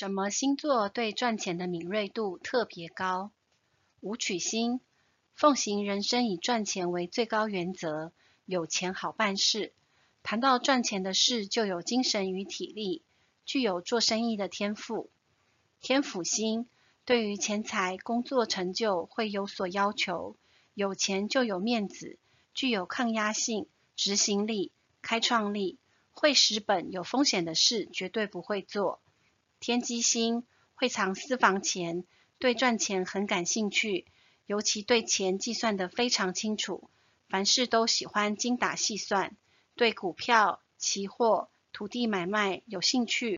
什么星座对赚钱的敏锐度特别高？武曲星，奉行人生以赚钱为最高原则，有钱好办事。谈到赚钱的事，就有精神与体力，具有做生意的天赋。天府星，对于钱财、工作成就会有所要求，有钱就有面子，具有抗压性、执行力、开创力，会蚀本、有风险的事绝对不会做。天机星，会藏私房钱。对赚钱很感兴趣，尤其对钱计算得非常清楚，凡事都喜欢精打细算。对股票、期货、土地买卖有兴趣，